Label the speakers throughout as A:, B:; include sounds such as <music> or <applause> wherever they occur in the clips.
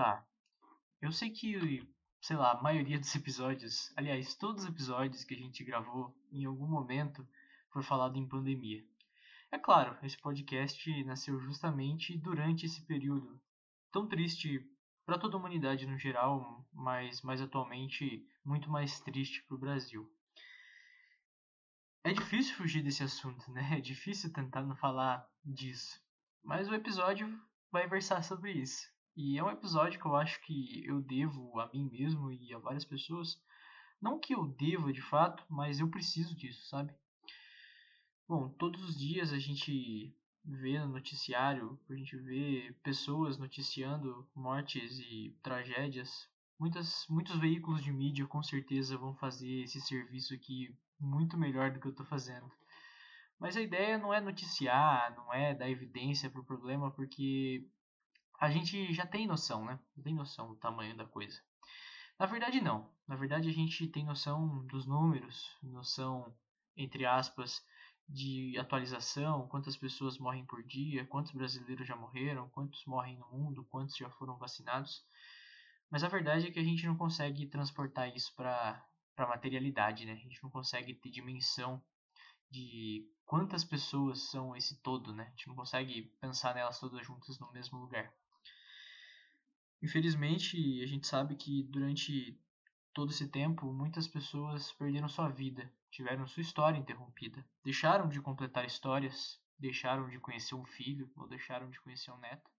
A: Tá. Eu sei que, sei lá, a maioria dos episódios, aliás, todos os episódios que a gente gravou, em algum momento, foi falado em pandemia. É claro, esse podcast nasceu justamente durante esse período tão triste para toda a humanidade no geral, mas mais atualmente muito mais triste para o Brasil. É difícil fugir desse assunto, né? É difícil tentar não falar disso. Mas o episódio vai versar sobre isso. E é um episódio que eu acho que eu devo a mim mesmo e a várias pessoas. Não que eu deva de fato, mas eu preciso disso, sabe? Bom, todos os dias a gente vê no noticiário, a gente vê pessoas noticiando mortes e tragédias. Muitas, muitos veículos de mídia com certeza vão fazer esse serviço aqui muito melhor do que eu estou fazendo. Mas a ideia não é noticiar, não é dar evidência para o problema, porque a gente já tem noção, né? Tem noção do tamanho da coisa. Na verdade, não. Na verdade, a gente tem noção dos números, noção, entre aspas, de atualização, quantas pessoas morrem por dia, quantos brasileiros já morreram, quantos morrem no mundo, quantos já foram vacinados. Mas a verdade é que a gente não consegue transportar isso para a materialidade, né? A gente não consegue ter dimensão de quantas pessoas são esse todo, né? A gente não consegue pensar nelas todas juntas no mesmo lugar. Infelizmente, a gente sabe que durante todo esse tempo, muitas pessoas perderam sua vida, tiveram sua história interrompida, deixaram de completar histórias, deixaram de conhecer um filho ou deixaram de conhecer um neto,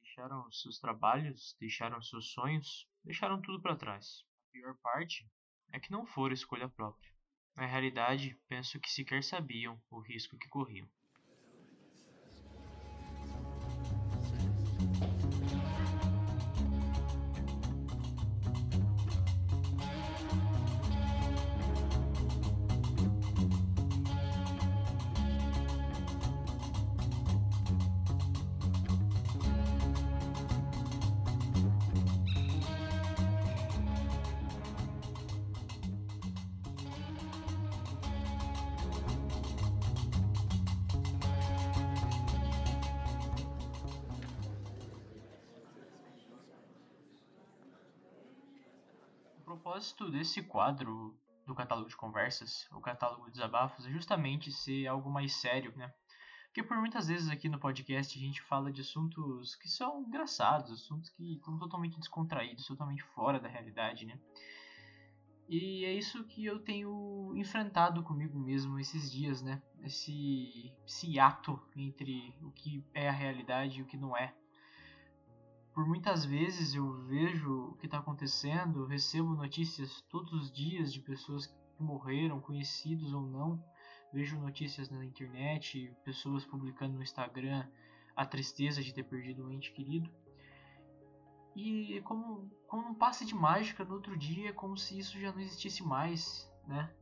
A: deixaram seus trabalhos, deixaram seus sonhos, deixaram tudo para trás. A pior parte é que não foi escolha própria. Na realidade, penso que sequer sabiam o risco que corriam. Propósito desse quadro do catálogo de conversas, o catálogo de desabafos, é justamente ser algo mais sério, né? Porque por muitas vezes aqui no podcast a gente fala de assuntos que são engraçados, assuntos que estão totalmente descontraídos, totalmente fora da realidade, né? E é isso que eu tenho enfrentado comigo mesmo esses dias, né? Esse, esse ato entre o que é a realidade e o que não é por muitas vezes eu vejo o que está acontecendo, recebo notícias todos os dias de pessoas que morreram, conhecidos ou não. Vejo notícias na internet, pessoas publicando no Instagram a tristeza de ter perdido um ente querido. E é como, como um passe de mágica no outro dia, é como se isso já não existisse mais, né?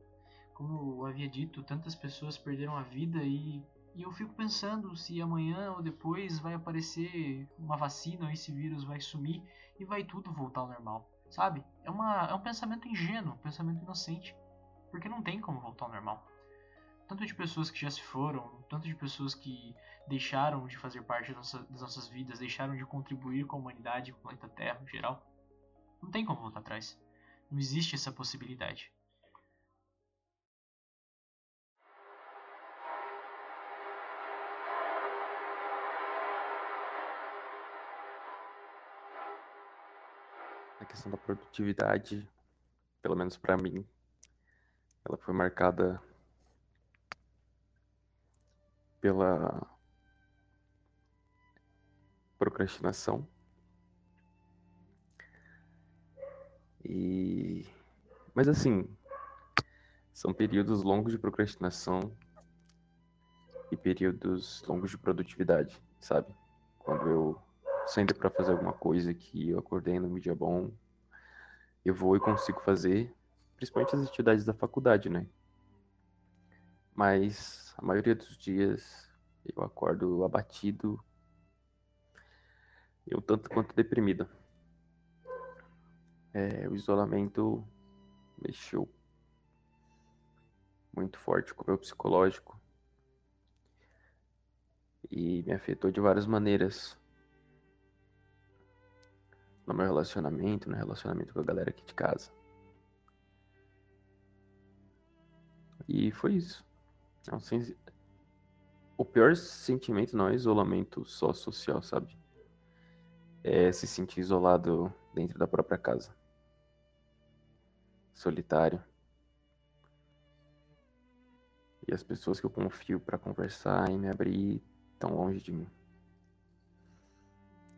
A: Como eu havia dito, tantas pessoas perderam a vida e e eu fico pensando se amanhã ou depois vai aparecer uma vacina ou esse vírus vai sumir e vai tudo voltar ao normal, sabe? É, uma, é um pensamento ingênuo, um pensamento inocente, porque não tem como voltar ao normal. Tanto de pessoas que já se foram, tanto de pessoas que deixaram de fazer parte das nossas vidas, deixaram de contribuir com a humanidade, com o planeta Terra em geral. Não tem como voltar atrás. Não existe essa possibilidade.
B: Questão da produtividade, pelo menos para mim, ela foi marcada pela procrastinação. E mas assim, são períodos longos de procrastinação e períodos longos de produtividade, sabe? Quando eu saindo para fazer alguma coisa que eu acordei no dia bom, eu vou e consigo fazer, principalmente as atividades da faculdade, né? Mas a maioria dos dias eu acordo abatido, eu tanto quanto deprimido. É, o isolamento mexeu muito forte com o meu psicológico e me afetou de várias maneiras no meu relacionamento, no relacionamento com a galera aqui de casa. E foi isso. É. O pior sentimento não é isolamento só social, sabe? É se sentir isolado dentro da própria casa. Solitário. E as pessoas que eu confio para conversar e me abrir tão longe de mim.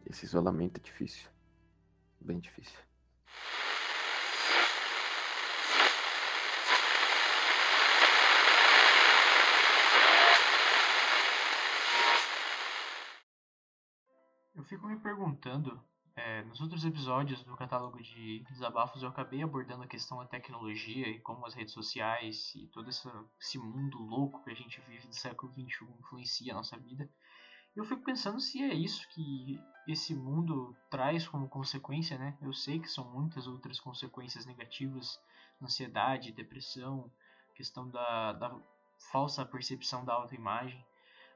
B: Esse isolamento é difícil. Bem difícil.
A: Eu fico me perguntando, é, nos outros episódios do catálogo de desabafos eu acabei abordando a questão da tecnologia e como as redes sociais e todo esse, esse mundo louco que a gente vive do século XXI influencia a nossa vida. Eu fico pensando se é isso que esse mundo traz como consequência, né? Eu sei que são muitas outras consequências negativas, ansiedade, depressão, questão da, da falsa percepção da autoimagem.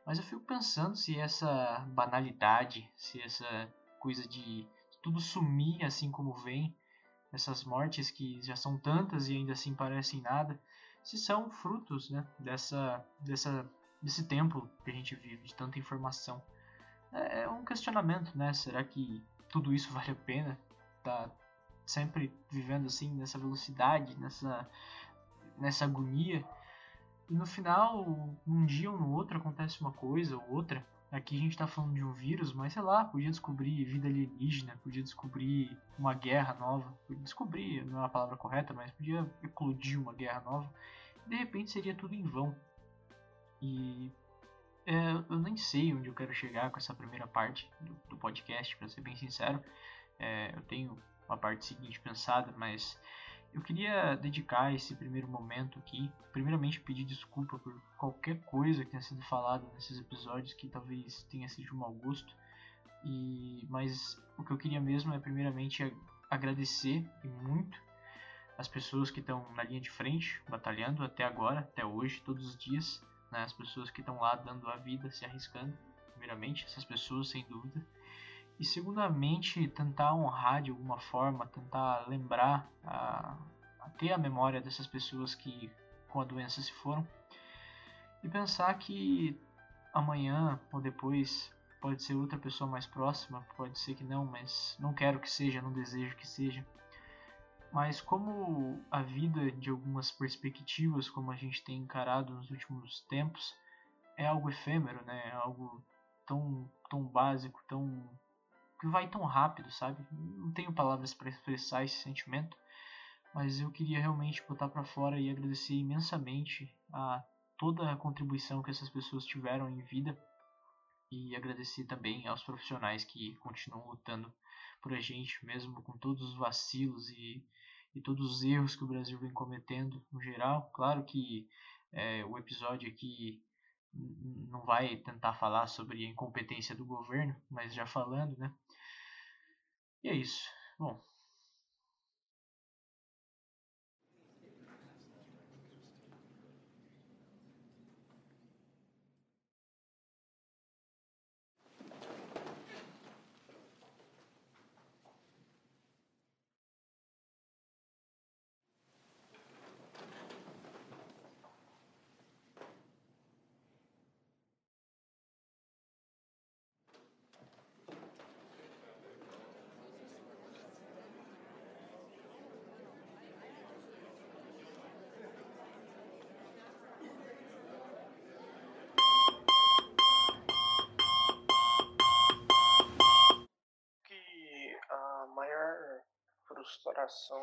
A: Mas eu fico pensando se essa banalidade, se essa coisa de tudo sumir assim como vem, essas mortes que já são tantas e ainda assim parecem nada, se são frutos né, dessa, dessa, desse tempo que a gente vive, de tanta informação. É, é um questionamento, né? Será que tudo isso vale a pena? Tá sempre vivendo assim nessa velocidade, nessa, nessa agonia? E no final, um dia ou no outro acontece uma coisa ou outra. Aqui a gente tá falando de um vírus, mas sei lá, podia descobrir vida alienígena, podia descobrir uma guerra nova. Podia descobrir, não é a palavra correta, mas podia eclodir uma guerra nova. De repente seria tudo em vão. E é, eu nem sei onde eu quero chegar com essa primeira parte do, do podcast, para ser bem sincero. É, eu tenho uma parte seguinte pensada, mas eu queria dedicar esse primeiro momento aqui, primeiramente pedir desculpa por qualquer coisa que tenha sido falada nesses episódios que talvez tenha sido de mau gosto. E mas o que eu queria mesmo é primeiramente agradecer e muito as pessoas que estão na linha de frente, batalhando até agora, até hoje, todos os dias, né? as pessoas que estão lá dando a vida, se arriscando, primeiramente, essas pessoas sem dúvida. E segundamente, tentar honrar de alguma forma, tentar lembrar, a, a ter a memória dessas pessoas que com a doença se foram. E pensar que amanhã ou depois pode ser outra pessoa mais próxima, pode ser que não, mas não quero que seja, não desejo que seja. Mas como a vida de algumas perspectivas, como a gente tem encarado nos últimos tempos, é algo efêmero, né? É algo tão, tão básico, tão que vai tão rápido, sabe? Não tenho palavras para expressar esse sentimento, mas eu queria realmente botar para fora e agradecer imensamente a toda a contribuição que essas pessoas tiveram em vida e agradecer também aos profissionais que continuam lutando por a gente, mesmo com todos os vacilos e, e todos os erros que o Brasil vem cometendo no geral. Claro que é, o episódio aqui não vai tentar falar sobre a incompetência do governo, mas já falando, né? E é isso. Bom,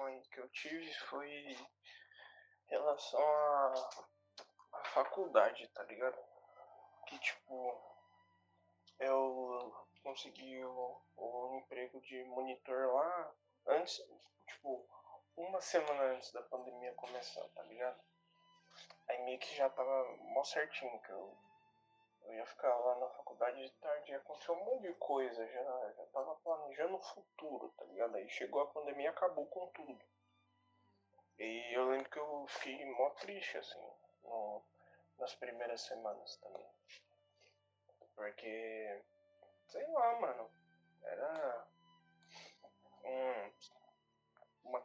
C: aí que eu tive foi em relação à, à faculdade, tá ligado? Que tipo, eu consegui o, o emprego de monitor lá antes, tipo, uma semana antes da pandemia começar, tá ligado? Aí meio que já tava mó certinho que eu eu ia ficar lá na faculdade de tarde, ia acontecer um monte de coisa, já, já tava planejando o futuro, tá ligado? Aí chegou a pandemia e acabou com tudo. E eu lembro que eu fiquei mó triste, assim, no, nas primeiras semanas também. Porque, sei lá, mano, era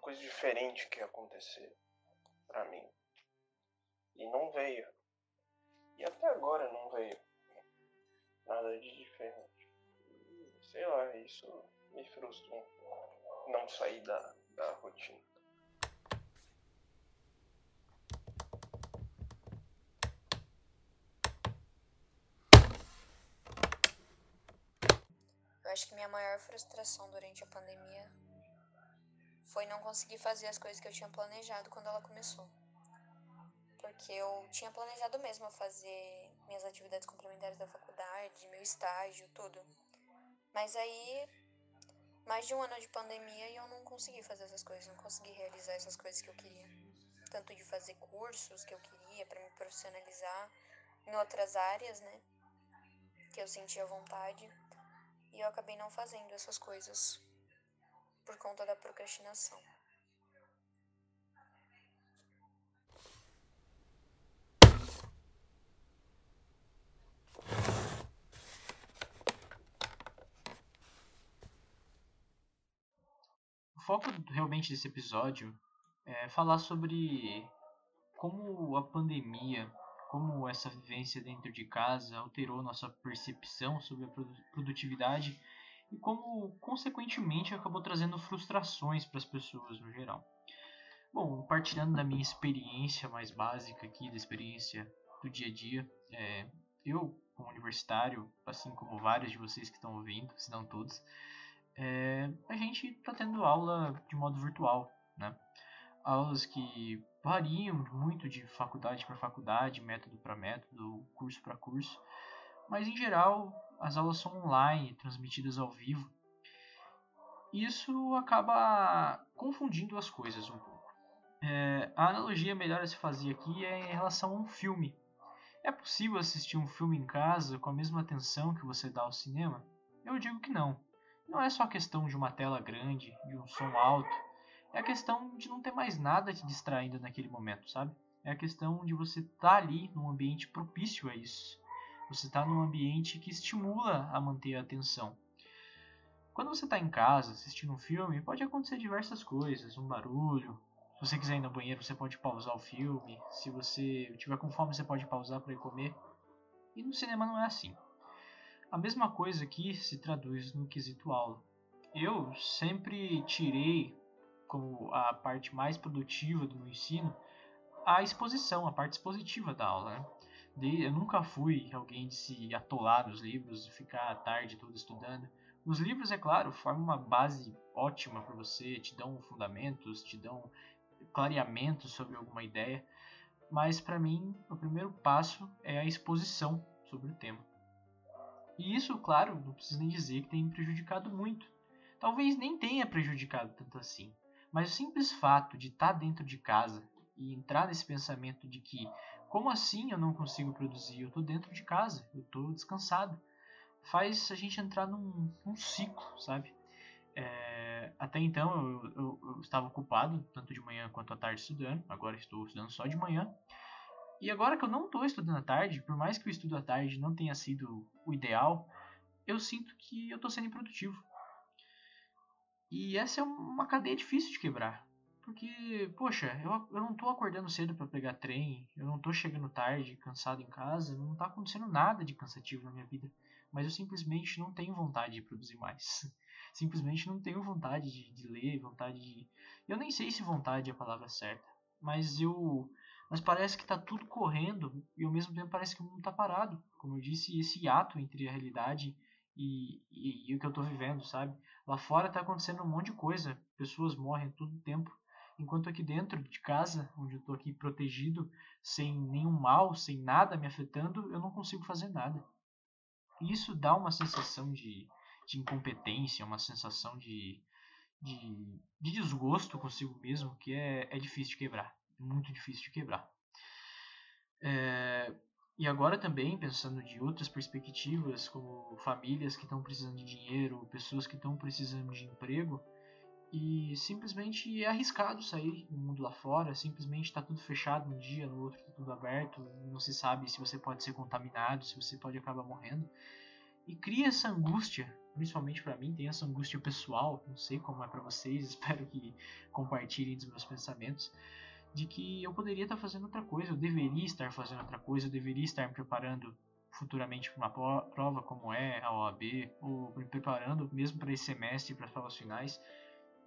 C: coisa diferente que ia acontecer pra mim. E não veio. E até agora não veio. Nada de diferente. Sei lá, isso me frustra. Não sair da, da rotina.
D: Eu acho que minha maior frustração durante a pandemia foi não conseguir fazer as coisas que eu tinha planejado quando ela começou. Porque eu tinha planejado mesmo fazer minhas atividades complementares da faculdade, meu estágio, tudo. Mas aí, mais de um ano de pandemia e eu não consegui fazer essas coisas, não consegui realizar essas coisas que eu queria. Tanto de fazer cursos que eu queria para me profissionalizar em outras áreas, né? Que eu sentia vontade. E eu acabei não fazendo essas coisas por conta da procrastinação.
A: Foco realmente desse episódio é falar sobre como a pandemia, como essa vivência dentro de casa alterou nossa percepção sobre a produtividade e como, consequentemente, acabou trazendo frustrações para as pessoas no geral. Bom, partilhando da minha experiência mais básica aqui, da experiência do dia a dia, é, eu, como universitário, assim como vários de vocês que estão ouvindo, se não todos, é, a gente está tendo aula de modo virtual, né? Aulas que variam muito de faculdade para faculdade, método para método, curso para curso, mas em geral as aulas são online, transmitidas ao vivo. Isso acaba confundindo as coisas um pouco. É, a analogia melhor a se fazer aqui é em relação a um filme. É possível assistir um filme em casa com a mesma atenção que você dá ao cinema? Eu digo que não. Não é só questão de uma tela grande, de um som alto. É a questão de não ter mais nada te distraindo naquele momento, sabe? É a questão de você estar tá ali num ambiente propício a isso. Você está num ambiente que estimula a manter a atenção. Quando você está em casa assistindo um filme, pode acontecer diversas coisas, um barulho. Se você quiser ir no banheiro, você pode pausar o filme. Se você tiver com fome, você pode pausar para ir comer. E no cinema não é assim. A mesma coisa aqui se traduz no quesito aula. Eu sempre tirei como a parte mais produtiva do meu ensino a exposição, a parte expositiva da aula. Né? eu nunca fui alguém de se atolar nos livros e ficar a tarde toda estudando. Os livros, é claro, formam uma base ótima para você, te dão fundamentos, te dão clareamento sobre alguma ideia, mas para mim o primeiro passo é a exposição sobre o tema. E isso, claro, não preciso nem dizer que tem prejudicado muito. Talvez nem tenha prejudicado tanto assim, mas o simples fato de estar dentro de casa e entrar nesse pensamento de que como assim eu não consigo produzir? Eu estou dentro de casa, eu estou descansado. Faz a gente entrar num, num ciclo, sabe? É, até então eu, eu, eu, estava ocupado, tanto de manhã quanto à tarde estudando, agora estou estudando só de manhã. E agora que eu não estou estudando à tarde, por mais que o estudo à tarde não tenha sido o ideal, eu sinto que eu estou sendo improdutivo. E essa é uma cadeia difícil de quebrar. Porque, poxa, eu, eu não tô acordando cedo para pegar trem, eu não tô chegando tarde, cansado em casa, não tá acontecendo nada de cansativo na minha vida. Mas eu simplesmente não tenho vontade de produzir mais. <laughs> Simplesmente não tenho vontade de, de ler, vontade de. Eu nem sei se vontade é a palavra certa. Mas eu. Mas parece que tá tudo correndo e ao mesmo tempo parece que o mundo tá parado. Como eu disse, esse ato entre a realidade e, e, e, o que eu tô vivendo, sabe? Lá fora tá acontecendo um monte de coisa. Pessoas morrem todo tempo. Enquanto aqui dentro de casa, onde eu estou aqui protegido, sem nenhum mal, sem nada me afetando, eu não consigo fazer nada. E isso dá uma sensação de, de incompetência, uma sensação de, de, de desgosto consigo mesmo, que é, é difícil de quebrar. Muito difícil de quebrar. É, e agora também, pensando de outras perspectivas, como famílias que estão precisando de dinheiro, pessoas que estão precisando de emprego, e simplesmente é arriscado sair no mundo lá fora, simplesmente está tudo fechado um dia, no outro está tudo aberto, não se sabe se você pode ser contaminado, se você pode acabar morrendo. E cria essa angústia principalmente para mim, tem essa angústia pessoal, não sei como é para vocês, <laughs> espero que compartilhem dos meus pensamentos, de que eu poderia estar fazendo outra coisa, eu deveria estar fazendo outra coisa, eu deveria estar me preparando futuramente para uma prova como é a OAB, ou me preparando mesmo para esse semestre, para as provas finais,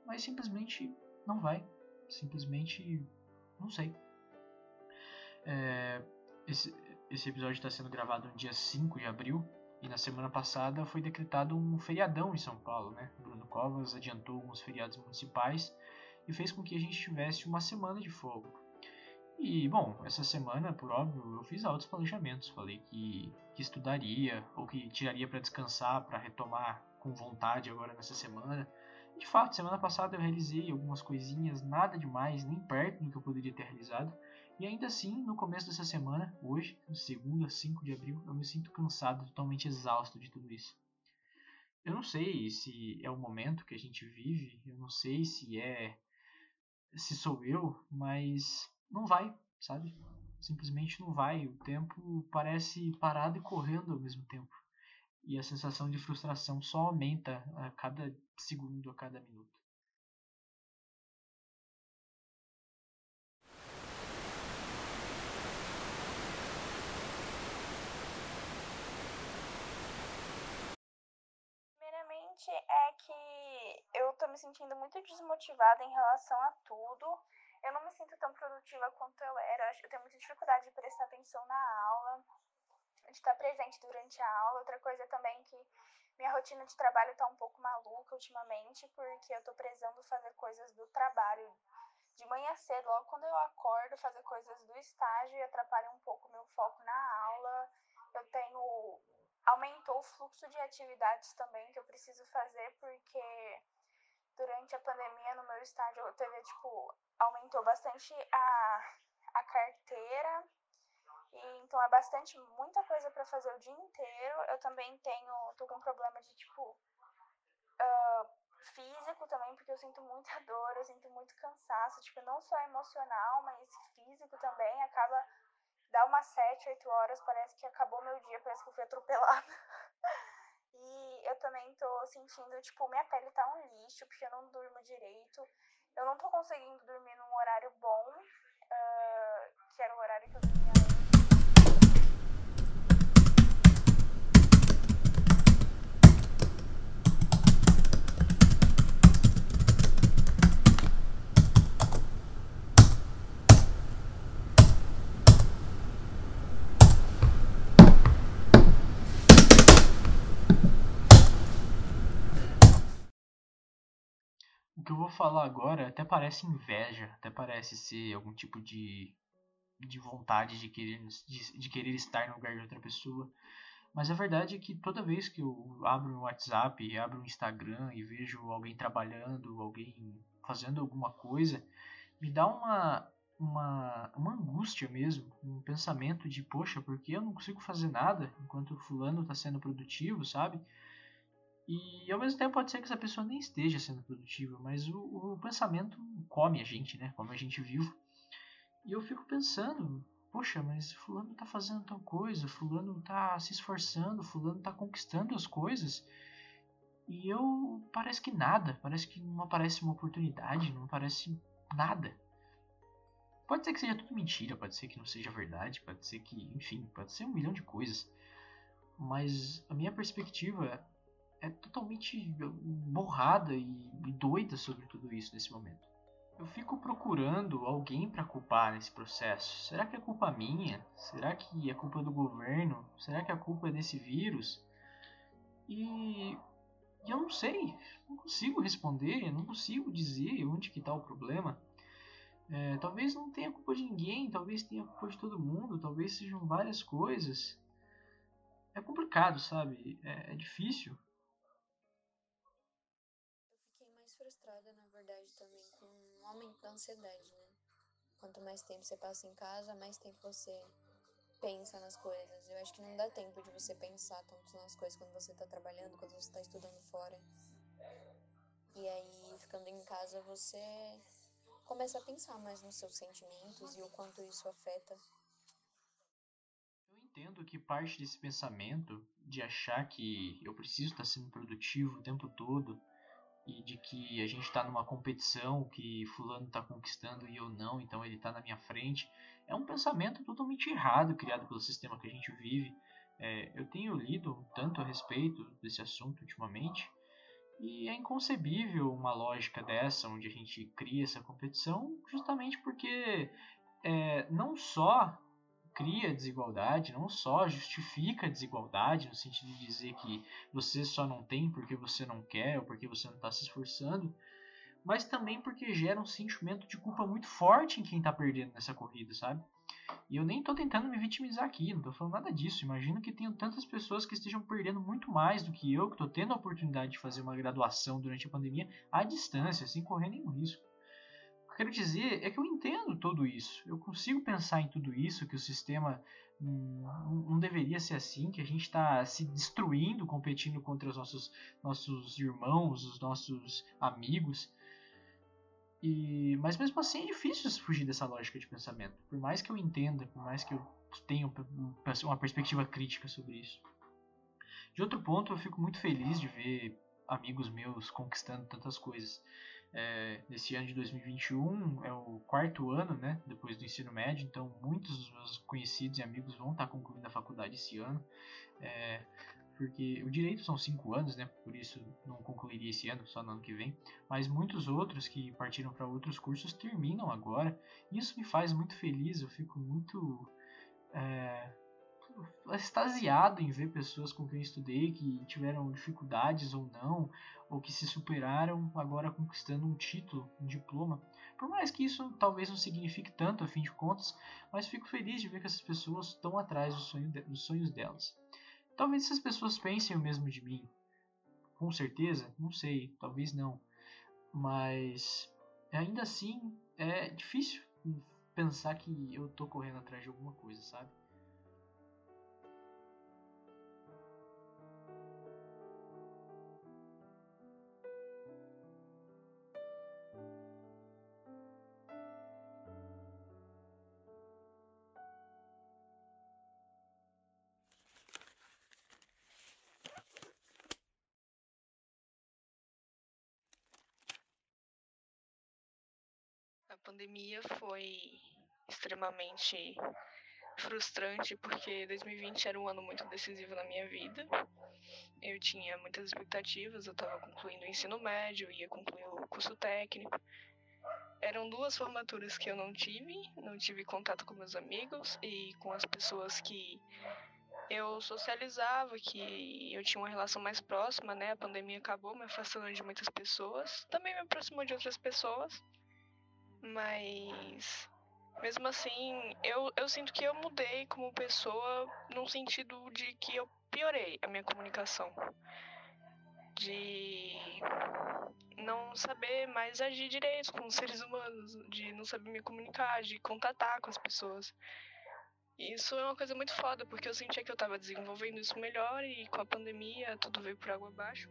A: mas simplesmente não vai, simplesmente não sei. É, esse, esse episódio está sendo gravado no dia 5 de abril, e na semana passada foi decretado um feriadão em São Paulo, né? Bruno Covas adiantou alguns feriados municipais e fez com que a gente tivesse uma semana de fogo. E, bom, essa semana, por óbvio, eu fiz altos planejamentos. Falei que, que estudaria ou que tiraria para descansar, para retomar com vontade agora nessa semana. De fato, semana passada eu realizei algumas coisinhas, nada demais, nem perto do que eu poderia ter realizado. E ainda assim, no começo dessa semana, hoje, segunda, 5 de abril, eu me sinto cansado, totalmente exausto de tudo isso. Eu não sei se é o momento que a gente vive, eu não sei se é se sou eu, mas não vai, sabe? Simplesmente não vai. O tempo parece parado e correndo ao mesmo tempo. E a sensação de frustração só aumenta a cada segundo, a cada minuto.
E: Primeiramente é eu tô me sentindo muito desmotivada em relação a tudo. Eu não me sinto tão produtiva quanto eu era. Eu tenho muita dificuldade de prestar atenção na aula, de estar presente durante a aula. Outra coisa também que minha rotina de trabalho tá um pouco maluca ultimamente, porque eu tô precisando fazer coisas do trabalho de manhã cedo, logo quando eu acordo, fazer coisas do estágio e atrapalha um pouco meu foco na aula. Eu tenho aumentou o fluxo de atividades também que eu preciso fazer, porque durante a pandemia no meu estágio teve, tipo, aumentou bastante a, a carteira. E, então é bastante, muita coisa para fazer o dia inteiro. Eu também tenho, tô com um problema de, tipo, uh, físico também, porque eu sinto muita <laughs> dor, eu sinto muito cansaço, tipo, não só emocional, mas físico também. Acaba dá umas 7, 8 horas, parece que acabou meu dia, parece que eu fui atropelada. <laughs> e eu também tô sentindo, tipo, minha pele tá um lixo, porque eu não durmo direito. Eu não tô conseguindo dormir num horário bom, uh, que era o horário que eu dormia
A: que eu vou falar agora até parece inveja, até parece ser algum tipo de, de vontade de querer, de, de querer estar no lugar de outra pessoa. Mas a verdade é que toda vez que eu abro o WhatsApp, abro o Instagram e vejo alguém trabalhando, alguém fazendo alguma coisa, me dá uma, uma, uma angústia mesmo, um pensamento de, poxa, por que eu não consigo fazer nada enquanto fulano está sendo produtivo, sabe? E ao mesmo tempo pode ser que essa pessoa nem esteja sendo produtiva, mas o, o pensamento come a gente, né? Como a gente vive. E eu fico pensando, poxa, mas fulano tá fazendo tal coisa, fulano tá se esforçando, fulano tá conquistando as coisas. E eu parece que nada, parece que não aparece uma oportunidade, não aparece nada. Pode ser que seja tudo mentira, pode ser que não seja verdade, pode ser que, enfim, pode ser um milhão de coisas. Mas a minha perspectiva é totalmente borrada e, doida sobre tudo isso nesse momento. Eu fico procurando alguém para culpar nesse processo. Será que é culpa minha? Será que é culpa do governo? Será que a culpa é desse vírus? E, e eu não sei, não consigo responder, não consigo dizer onde que está o problema. É, talvez não tenha culpa de ninguém, talvez tenha culpa de todo mundo, talvez sejam várias coisas. É complicado, sabe? É, é difícil.
D: Aumento da ansiedade, né? Quanto mais tempo você passa em casa, mais tempo você pensa nas coisas. Eu acho que não dá tempo de você pensar tanto nas coisas quando você tá trabalhando, quando você tá estudando fora. E aí, ficando em casa, você começa a pensar mais nos seus sentimentos e o quanto isso afeta
A: entendo que parte desse pensamento de achar que eu preciso estar sendo produtivo o tempo todo e de que a gente está numa competição que fulano está conquistando e eu não, então ele está na minha frente, é um pensamento totalmente errado criado pelo sistema que a gente vive. É, eu tenho lido tanto a respeito desse assunto ultimamente e é inconcebível uma lógica dessa, onde a gente cria essa competição, justamente porque é, não só cria desigualdade, não só justifica a desigualdade, no sentido de dizer que você só não tem porque você não quer ou porque você não está se esforçando, mas também porque gera um sentimento de culpa muito forte em quem está perdendo nessa corrida, sabe? E eu nem estou tentando me vitimizar aqui, não estou falando nada disso. Imagino que tenham tantas pessoas que estejam perdendo muito mais do que eu, que estou tendo a oportunidade de fazer uma graduação durante a pandemia à distância, sem correr nenhum risco quero dizer é que eu entendo tudo isso. Eu consigo pensar em tudo isso, que o sistema não, não deveria ser assim, que a gente está se destruindo, competindo contra os nossos, nossos irmãos, os nossos amigos. E, mas mesmo assim é difícil fugir dessa lógica de pensamento. Por mais que eu entenda, por mais que eu tenha uma perspectiva crítica sobre isso. De outro ponto, eu fico muito feliz de ver amigos meus conquistando tantas coisas é, nesse ano de 2021 é o quarto ano, né, depois do ensino médio, então muitos dos meus conhecidos e amigos vão estar concluindo a faculdade esse ano, é, porque o direito são cinco anos, né, por isso não concluiria esse ano, só no ano que vem, mas muitos outros que partiram para outros cursos terminam agora, e isso me faz muito feliz, eu fico muito é, extasiado em ver pessoas com quem eu estudei que tiveram dificuldades ou não, ou que se superaram agora conquistando um título, um diploma. Por mais que isso talvez não signifique tanto a fim de contas, mas fico feliz de ver que essas pessoas estão atrás do sonho de, dos sonhos delas. Talvez essas pessoas pensem o mesmo de mim. Com certeza, não sei, talvez não. Mas ainda assim é difícil pensar que eu tô correndo atrás de alguma coisa, sabe?
F: Pandemia foi extremamente frustrante porque 2020 era um ano muito decisivo na minha vida. Eu tinha muitas expectativas, eu estava concluindo o ensino médio, ia concluir o curso técnico. Eram duas formaturas que eu não tive, não tive contato com meus amigos e com as pessoas que eu socializava, que eu tinha uma relação mais próxima, né? A pandemia acabou me afastando de muitas pessoas, também me aproximou de outras pessoas. Mas mesmo assim, eu, eu sinto que eu mudei como pessoa no sentido de que eu piorei a minha comunicação. De não saber mais agir direito com os seres humanos, de não saber me comunicar, de contatar com as pessoas. Isso é uma coisa muito foda, porque eu sentia que eu tava desenvolvendo isso melhor e com a pandemia tudo veio por água abaixo.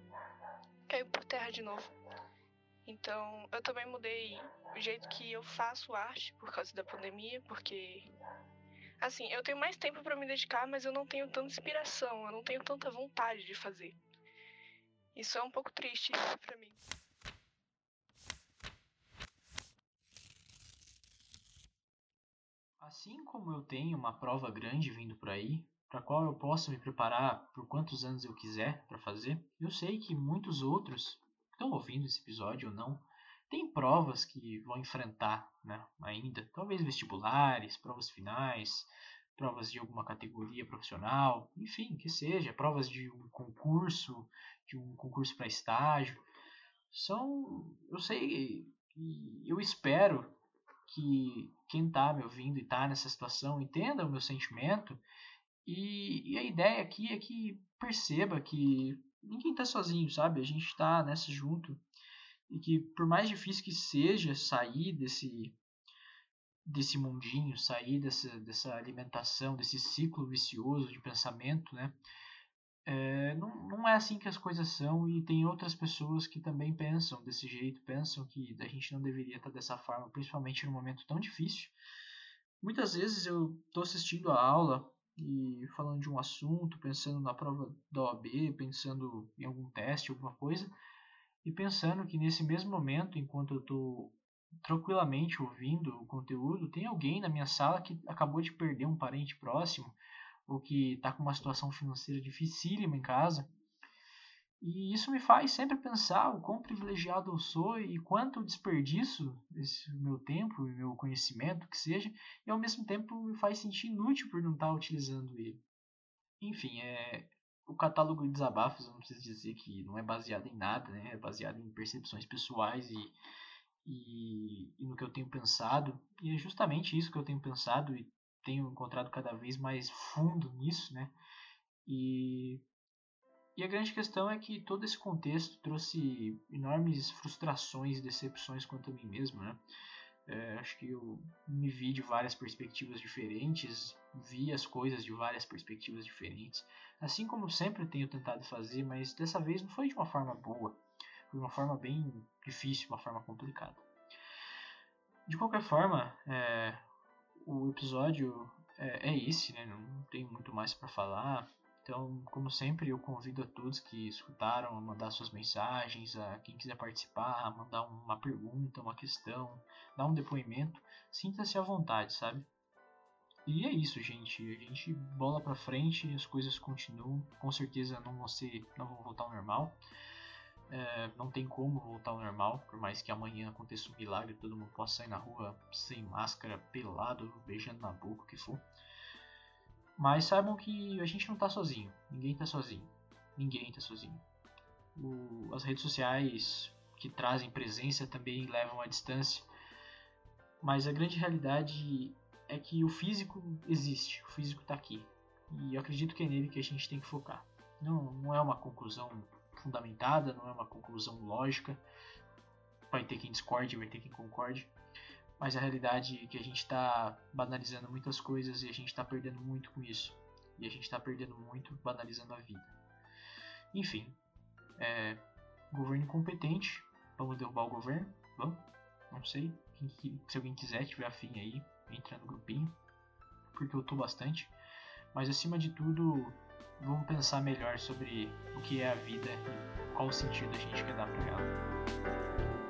F: Caiu por terra de novo. Então, eu também mudei o jeito que eu faço arte por causa da pandemia, porque assim, eu tenho mais tempo para me dedicar, mas eu não tenho tanta inspiração, eu não tenho tanta vontade de fazer. Isso é um pouco triste para mim.
A: Assim como eu tenho uma prova grande vindo por aí, para qual eu posso me preparar por quantos anos eu quiser para fazer, eu sei que muitos outros estão ouvindo esse episódio ou não, tem provas que vão enfrentar né, ainda, talvez vestibulares, provas finais, provas de alguma categoria profissional, enfim, que seja, provas de um concurso, de um concurso para estágio. São, eu sei, eu espero que quem está me ouvindo e está nessa situação entenda o meu sentimento. E, e, a ideia aqui é que perceba que ninguém tá sozinho, sabe? A gente tá nessa junto. E que por mais difícil que seja sair desse desse mundinho, sair dessa, dessa alimentação, desse ciclo vicioso de pensamento, né? É, não, não é assim que as coisas são e tem outras pessoas que também pensam desse jeito, pensam que a gente não deveria estar dessa forma, principalmente num momento tão difícil. Muitas vezes eu estou assistindo a aula e falando de um assunto, pensando na prova da OAB, pensando em algum teste, alguma coisa, e pensando que nesse mesmo momento, enquanto eu estou tranquilamente ouvindo o conteúdo, tem alguém na minha sala que acabou de perder um parente próximo ou que está com uma situação financeira dificílima em casa. E isso me faz sempre pensar o quão privilegiado eu sou e quanto eu desperdiço esse meu tempo e meu conhecimento, que seja, e ao mesmo tempo me faz sentir inútil por não estar utilizando ele. Enfim, é, o catálogo de desabafos, eu não preciso dizer que não é baseado em nada, né? é baseado em percepções pessoais e e, e no que eu tenho pensado. E é justamente isso que eu tenho pensado e tenho encontrado cada vez mais fundo nisso, né? E, e a grande questão é que todo esse contexto trouxe enormes frustrações e decepções quanto a mim mesmo, né? É, acho que eu me vi de várias perspectivas diferentes, vi as coisas de várias perspectivas diferentes, assim como sempre tenho tentado fazer, mas dessa vez não foi de uma forma boa de uma forma bem difícil, uma forma complicada. De qualquer forma, é, o episódio é, é, esse, né? não tem muito mais para falar. Então, como sempre, eu convido a todos que escutaram a mandar suas mensagens, a quem quiser participar, a mandar uma pergunta, uma questão, dar um depoimento. Sinta-se à vontade, sabe? E é isso, gente. A gente bola pra frente, as coisas continuam. Com certeza não vão, ser, não vão voltar ao normal é, não tem como voltar ao normal, por mais que amanhã aconteça um milagre, todo mundo possa sair na rua sem máscara, pelado, beijando na boca, o que for. Mas saibam que a gente não está sozinho, ninguém está sozinho, ninguém está sozinho. O, as redes sociais que trazem presença também levam à distância, mas a grande realidade é que o físico existe, o físico está aqui, e eu acredito que é nele que a gente tem que focar. Não, não é uma conclusão fundamentada, não é uma conclusão lógica. Vai ter quem discorde, vai ter quem concorde. Mas a realidade é que a gente está banalizando muitas coisas e a gente está perdendo muito com isso. E a gente está perdendo muito banalizando a vida. Enfim, é, governo incompetente. Vamos derrubar o governo? Vamos? Não sei. Se alguém quiser, tiver afim aí, entra no grupinho. Porque eu tô bastante. Mas acima de tudo, vamos pensar melhor sobre o que é a vida e qual sentido a gente quer dar para ela.